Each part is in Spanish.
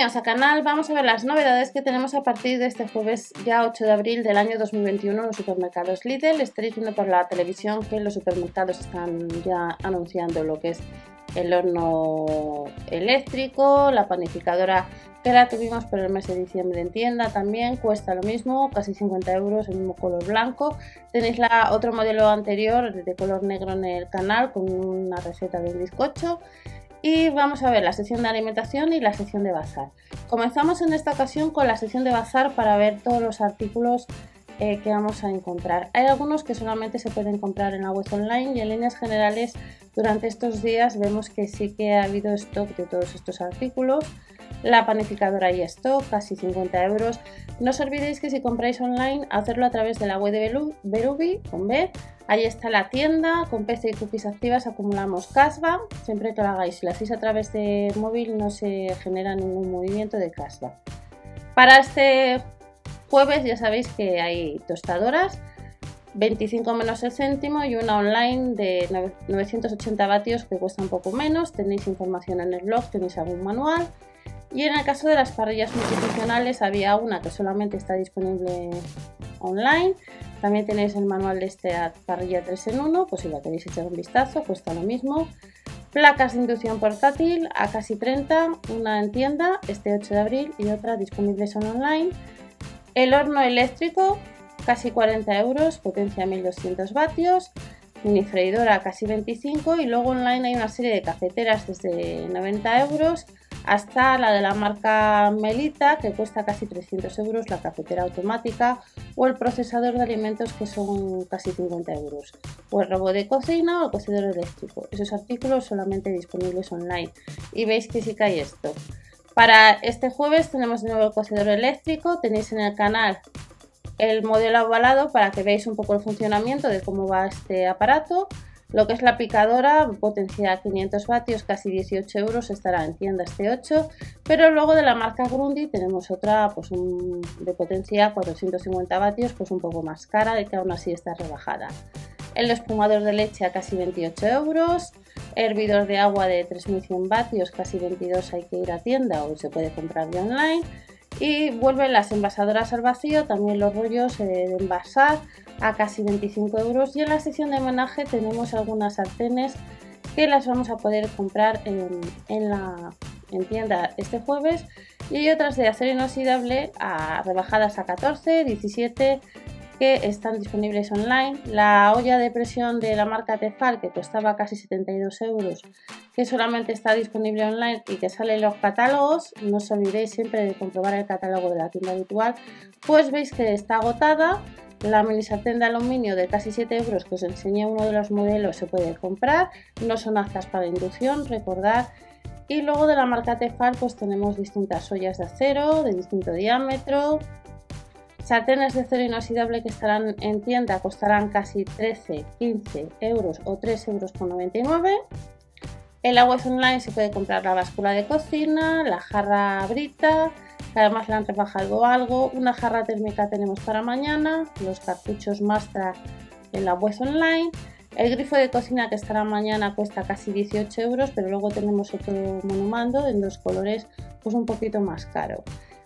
Bienvenidos al canal, vamos a ver las novedades que tenemos a partir de este jueves ya 8 de abril del año 2021 en los supermercados Lidl. Estaréis viendo por la televisión que los supermercados están ya anunciando lo que es el horno eléctrico, la panificadora que la tuvimos por el mes de diciembre en tienda también, cuesta lo mismo, casi 50 euros, el mismo color blanco. Tenéis la otro modelo anterior de color negro en el canal con una receta de un bizcocho. Y vamos a ver la sección de alimentación y la sección de bazar. Comenzamos en esta ocasión con la sección de bazar para ver todos los artículos eh, que vamos a encontrar. Hay algunos que solamente se pueden comprar en la web online y en líneas generales durante estos días vemos que sí que ha habido stock de todos estos artículos. La panificadora y stock, casi 50 euros. No os olvidéis que si compráis online, hacerlo a través de la web de Berubi, con B. Ahí está la tienda, con PC y cookies activas acumulamos cashback. Siempre que lo hagáis, si lo hacéis a través de móvil no se genera ningún movimiento de cashback. Para este jueves ya sabéis que hay tostadoras 25 menos el céntimo y una online de 980 vatios que cuesta un poco menos. Tenéis información en el blog, tenéis algún manual. Y en el caso de las parrillas multifuncionales había una que solamente está disponible online. También tenéis el manual de esta parrilla 3 en 1, pues si la queréis echar un vistazo, cuesta lo mismo. Placas de inducción portátil a casi 30, una en tienda este 8 de abril y otra disponible son online. El horno eléctrico, casi 40 euros, potencia 1200 vatios. Mini freidora casi 25 y luego online hay una serie de cafeteras desde 90 euros hasta la de la marca Melita que cuesta casi 300 euros la cafetera automática o el procesador de alimentos que son casi 50 euros o el robot de cocina o el cocedor eléctrico. Esos artículos solamente disponibles online y veis que sí que hay esto. Para este jueves tenemos de nuevo el cocedor eléctrico, tenéis en el canal el modelo ovalado para que veáis un poco el funcionamiento de cómo va este aparato. Lo que es la picadora, potencia 500 vatios, casi 18 euros, estará en tienda este 8. Pero luego de la marca Grundy tenemos otra pues de potencia 450 vatios, pues un poco más cara y que aún así está rebajada. El espumador de leche a casi 28 euros. Hervidor de agua de 3100 vatios, casi 22 hay que ir a tienda o se puede comprar ya online. Y vuelven las envasadoras al vacío, también los rollos eh, de envasar a casi 25 euros. Y en la sección de homenaje tenemos algunas sartenes que las vamos a poder comprar en, la tienda este jueves y otras de acero inoxidable a rebajadas a 14, 17 que están disponibles online. La olla de presión de la marca Tefal, que costaba casi 72 euros, que solamente está disponible online y que sale en los catálogos, no os olvidéis siempre de comprobar el catálogo de la tienda habitual, pues veis que está agotada. La mini sartén de aluminio de casi 7 euros que os enseñé uno de los modelos se puede comprar, no son aptas para inducción, recordad. Y luego de la marca Tefal pues tenemos distintas ollas de acero de distinto diámetro, Sartenes de acero inoxidable que estarán en tienda costarán casi 13, 15 euros o 3,99 euros. En la web online se puede comprar la báscula de cocina, la jarra brita, que además le han rebajado algo, una jarra térmica tenemos para mañana, los cartuchos Mastra en la web online, el grifo de cocina que estará mañana cuesta casi 18 euros, pero luego tenemos otro monomando en dos colores, pues un poquito más caro.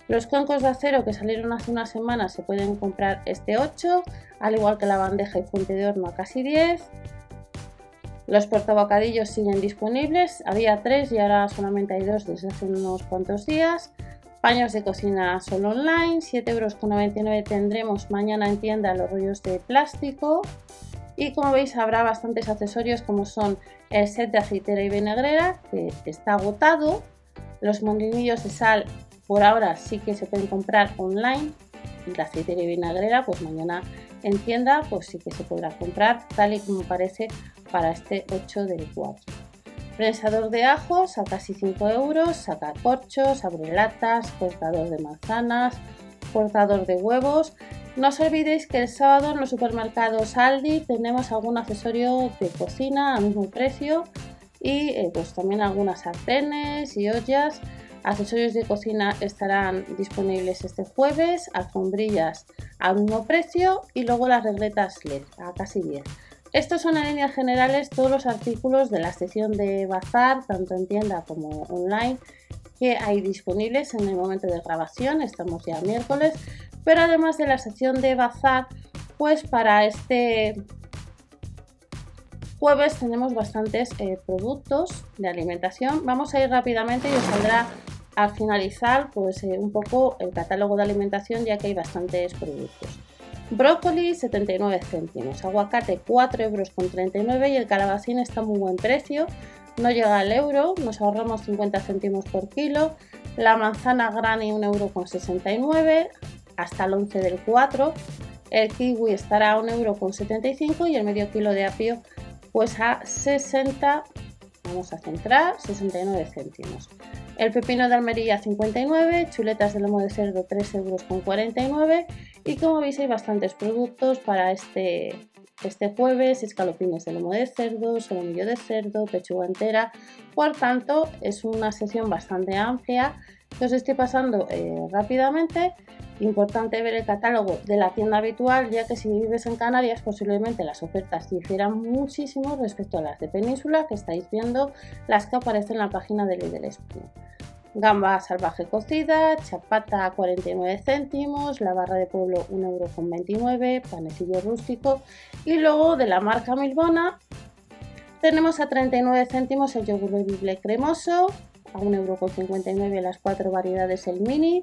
Los cuencos de acero que salieron hace una semana se pueden comprar este 8, al igual que la bandeja y fuente de horno a casi 10. Los portabocadillos siguen disponibles, había 3 y ahora solamente hay 2 desde hace unos cuantos días. Paños de cocina solo online, 7,99 euros tendremos mañana en tienda los rollos de plástico. Y como veis habrá bastantes accesorios como son el set de aceitera y vinagrera que está agotado, los molinillos de sal por ahora sí que se pueden comprar online. La aceite de vinagrera, pues mañana en tienda, pues sí que se podrá comprar tal y como parece para este 8 del 4. Prensador de ajos a casi 5 euros, sacacorchos, abrelatas, cortador de manzanas, cortador de huevos. No os olvidéis que el sábado en los supermercados Aldi tenemos algún accesorio de cocina al mismo precio y eh, pues también algunas sartenes y ollas Accesorios de cocina estarán disponibles este jueves, alfombrillas al mismo precio y luego las regletas LED a casi 10. Estos son en líneas generales todos los artículos de la sección de bazar, tanto en tienda como online, que hay disponibles en el momento de grabación, estamos ya miércoles, pero además de la sección de bazar, pues para este jueves tenemos bastantes eh, productos de alimentación. Vamos a ir rápidamente y os saldrá al finalizar pues eh, un poco el catálogo de alimentación ya que hay bastantes productos. Brócoli 79 céntimos, aguacate 4 euros con 39 y el calabacín está muy buen precio, no llega al euro, nos ahorramos 50 céntimos por kilo, la manzana granny 1 euro con 69 hasta el 11 del 4, el kiwi estará a 1 euro con 75 y el medio kilo de apio pues a 60, vamos a centrar, 69 céntimos. El pepino de Almería 59, chuletas de lomo de cerdo 3 euros con 49 y como veis hay bastantes productos para este, este jueves, escalopines de lomo de cerdo, solomillo de cerdo, pechuga entera, por tanto es una sesión bastante amplia que os estoy pasando eh, rápidamente. Importante ver el catálogo de la tienda habitual, ya que si vives en Canarias posiblemente las ofertas difieran muchísimo respecto a las de Península, que estáis viendo las que aparecen en la página de Lidl España gamba salvaje cocida, chapata 49 céntimos, la barra de pueblo 1,29€, panecillo rústico. Y luego de la marca Milbona tenemos a 39 céntimos el yogur bebible cremoso, a 1,59€ las cuatro variedades el mini,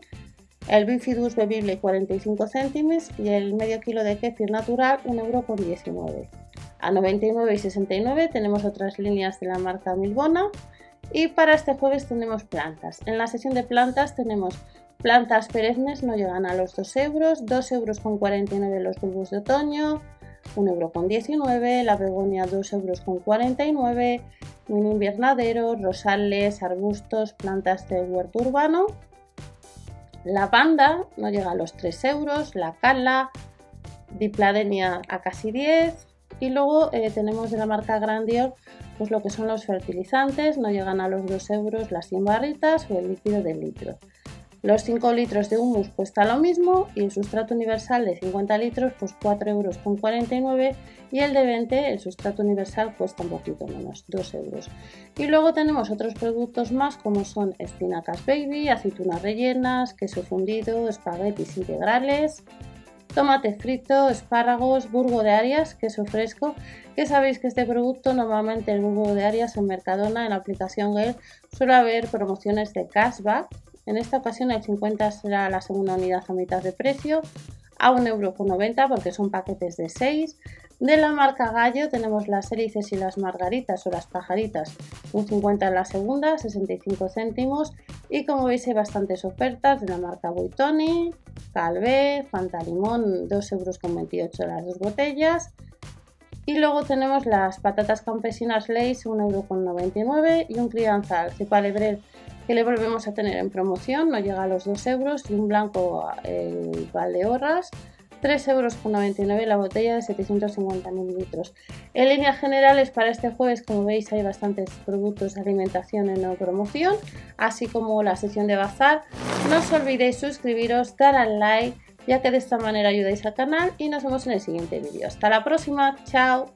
el bifidus bebible 45 céntimos y el medio kilo de kefir natural 1,19€. A 99 y 69 tenemos otras líneas de la marca Milbona y para este jueves tenemos plantas. En la sesión de plantas tenemos plantas perennes, no llegan a los 2 euros, 2 euros con 49 los bulbos de otoño, 1 euro con 19, la begonia 2 euros con 49, mini invernadero, rosales, arbustos, plantas de huerto urbano. La panda no llega a los 3 euros, la cala, dipladenia a casi 10 y luego eh, tenemos de la marca Grandior pues lo que son los fertilizantes, no llegan a los 2 euros las 100 barritas o el líquido del litro. Los 5 litros de humus cuesta lo mismo y el sustrato universal de 50 litros pues 4 euros con 49 y el de 20 el sustrato universal cuesta un poquito menos, 2 euros. Y luego tenemos otros productos más como son espinacas baby, aceitunas rellenas, queso fundido, espaguetis integrales, tomate frito, espárragos, burgo de Arias, queso fresco, que sabéis que este producto normalmente el burgo de Arias en Mercadona, en la aplicación Gale, suele haber promociones de cashback. En esta ocasión el 50 será la segunda unidad a mitad de precio, a 1,90€ porque son paquetes de 6. De la marca Gallo tenemos las hélices y las margaritas o las pajaritas, un 50 en la segunda, 65 céntimos. Y como veis hay bastantes ofertas de la marca Buitoni, Calvé, Fanta Limón, 2,28 euros las dos botellas. Y luego tenemos las patatas campesinas Lays, 1,99€ y un crianza Cepalebrel que le volvemos a tener en promoción, no llega a los 2 euros, y un blanco el Valdeorras, 3,99 euros la botella de 750 mililitros. En líneas generales, para este jueves, como veis, hay bastantes productos de alimentación en promoción, así como la sesión de bazar. No os olvidéis suscribiros, dar al like, ya que de esta manera ayudáis al canal y nos vemos en el siguiente vídeo. Hasta la próxima, chao.